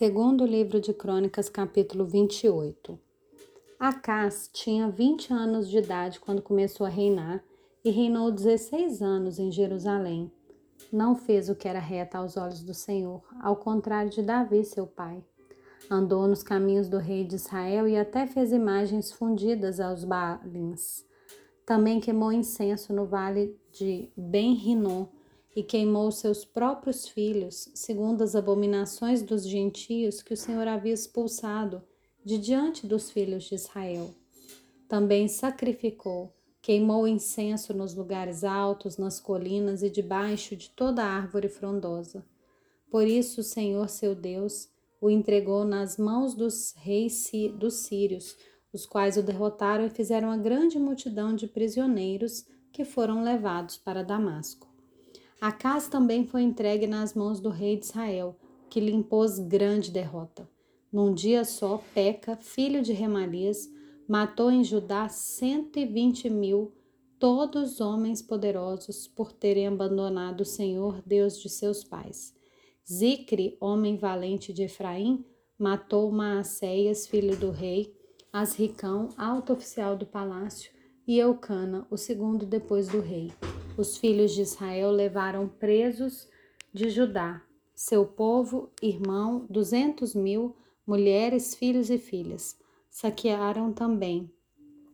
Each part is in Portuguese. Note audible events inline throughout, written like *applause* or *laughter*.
Segundo livro de Crônicas, capítulo 28. Acás tinha 20 anos de idade quando começou a reinar e reinou 16 anos em Jerusalém. Não fez o que era reto aos olhos do Senhor, ao contrário de Davi, seu pai. Andou nos caminhos do rei de Israel e até fez imagens fundidas aos Baalins. Também queimou incenso no vale de Ben-Rinom e queimou seus próprios filhos, segundo as abominações dos gentios que o Senhor havia expulsado de diante dos filhos de Israel. Também sacrificou, queimou incenso nos lugares altos, nas colinas e debaixo de toda árvore frondosa. Por isso o Senhor seu Deus o entregou nas mãos dos reis dos sírios, os quais o derrotaram e fizeram uma grande multidão de prisioneiros que foram levados para Damasco. Acas também foi entregue nas mãos do rei de Israel, que lhe impôs grande derrota. Num dia só, Peca, filho de Remalias, matou em Judá cento e vinte mil, todos homens poderosos, por terem abandonado o Senhor, Deus de seus pais. Zicre, homem valente de Efraim, matou Maacéias, filho do rei, Asricão, alto oficial do palácio, e Eucana, o segundo depois do rei os filhos de Israel levaram presos de Judá, seu povo, irmão, duzentos mil, mulheres, filhos e filhas. Saquearam também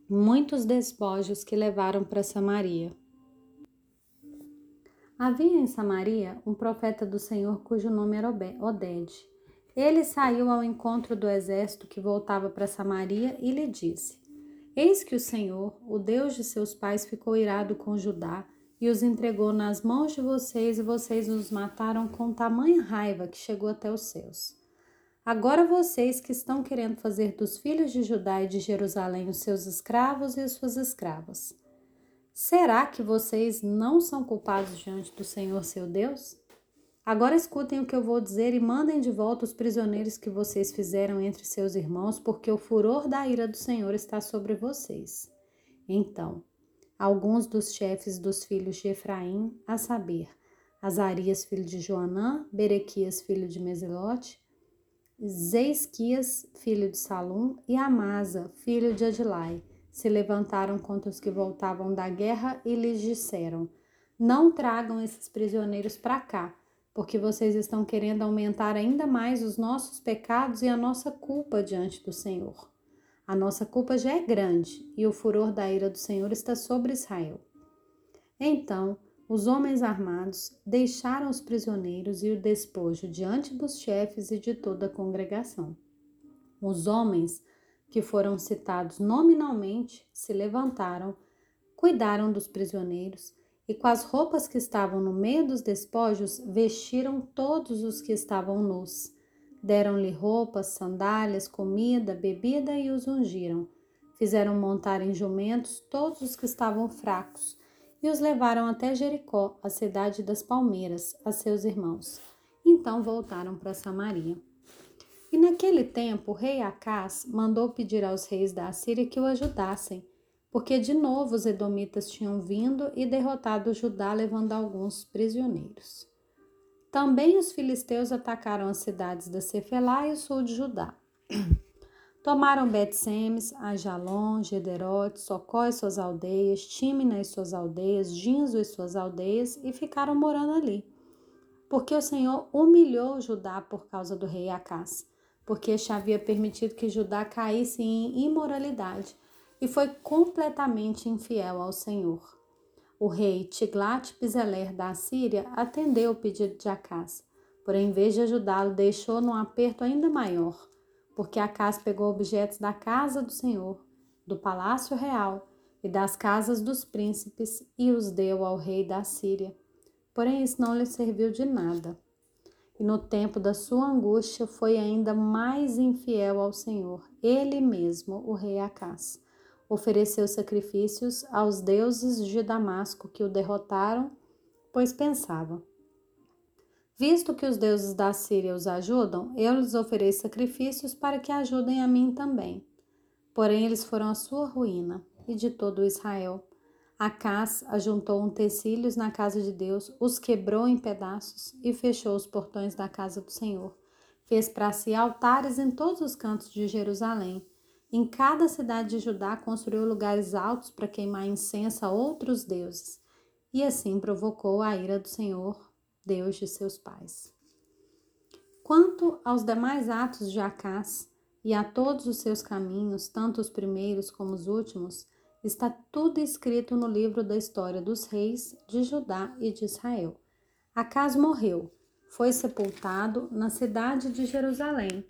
muitos despojos que levaram para Samaria. Havia em Samaria um profeta do Senhor cujo nome era Oded. Ele saiu ao encontro do exército que voltava para Samaria e lhe disse: Eis que o Senhor, o Deus de seus pais, ficou irado com Judá e os entregou nas mãos de vocês, e vocês os mataram com tamanha raiva que chegou até os céus. Agora vocês que estão querendo fazer dos filhos de Judá e de Jerusalém os seus escravos e as suas escravas, será que vocês não são culpados diante do Senhor seu Deus? Agora escutem o que eu vou dizer e mandem de volta os prisioneiros que vocês fizeram entre seus irmãos, porque o furor da ira do Senhor está sobre vocês. Então, alguns dos chefes dos filhos de Efraim, a saber, Azarias, filho de Joanã, Berequias, filho de Meselote, Zeisquias, filho de Salum, e Amasa, filho de Adilai, se levantaram contra os que voltavam da guerra e lhes disseram: Não tragam esses prisioneiros para cá, porque vocês estão querendo aumentar ainda mais os nossos pecados e a nossa culpa diante do Senhor. A nossa culpa já é grande e o furor da ira do Senhor está sobre Israel. Então, os homens armados deixaram os prisioneiros e o despojo diante dos chefes e de toda a congregação. Os homens que foram citados nominalmente se levantaram, cuidaram dos prisioneiros e com as roupas que estavam no meio dos despojos vestiram todos os que estavam nus Deram-lhe roupas, sandálias, comida, bebida e os ungiram. Fizeram montar em jumentos todos os que estavam fracos e os levaram até Jericó, a cidade das palmeiras, a seus irmãos. Então voltaram para Samaria. E naquele tempo o rei Acás mandou pedir aos reis da Assíria que o ajudassem, porque de novo os edomitas tinham vindo e derrotado Judá, levando alguns prisioneiros. Também os filisteus atacaram as cidades da Cefelá e o sul de Judá. *clears throat* Tomaram Bet-Semes, Ajalon, Gederote, Socó e suas aldeias, Timna e suas aldeias, Ginzo e suas aldeias e ficaram morando ali. Porque o Senhor humilhou Judá por causa do rei Acás, porque este havia permitido que Judá caísse em imoralidade e foi completamente infiel ao Senhor. O rei Tiglat-Pileser da Síria atendeu o pedido de Acás, porém, em vez de ajudá-lo, deixou num aperto ainda maior, porque Acás pegou objetos da casa do Senhor, do palácio real e das casas dos príncipes e os deu ao rei da Síria. Porém, isso não lhe serviu de nada. E no tempo da sua angústia foi ainda mais infiel ao Senhor, ele mesmo, o rei Acás ofereceu sacrifícios aos deuses de Damasco que o derrotaram, pois pensava: Visto que os deuses da Síria os ajudam, eu lhes ofereço sacrifícios para que ajudem a mim também. Porém, eles foram a sua ruína e de todo Israel. Acás ajuntou utensílios na casa de Deus, os quebrou em pedaços e fechou os portões da casa do Senhor. Fez para si altares em todos os cantos de Jerusalém. Em cada cidade de Judá construiu lugares altos para queimar incenso a outros deuses. E assim provocou a ira do Senhor, Deus de seus pais. Quanto aos demais atos de Acás e a todos os seus caminhos, tanto os primeiros como os últimos, está tudo escrito no livro da história dos reis de Judá e de Israel. Acás morreu foi sepultado na cidade de Jerusalém,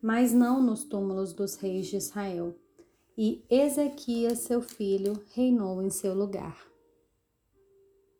mas não nos túmulos dos reis de Israel. E Ezequias, seu filho, reinou em seu lugar.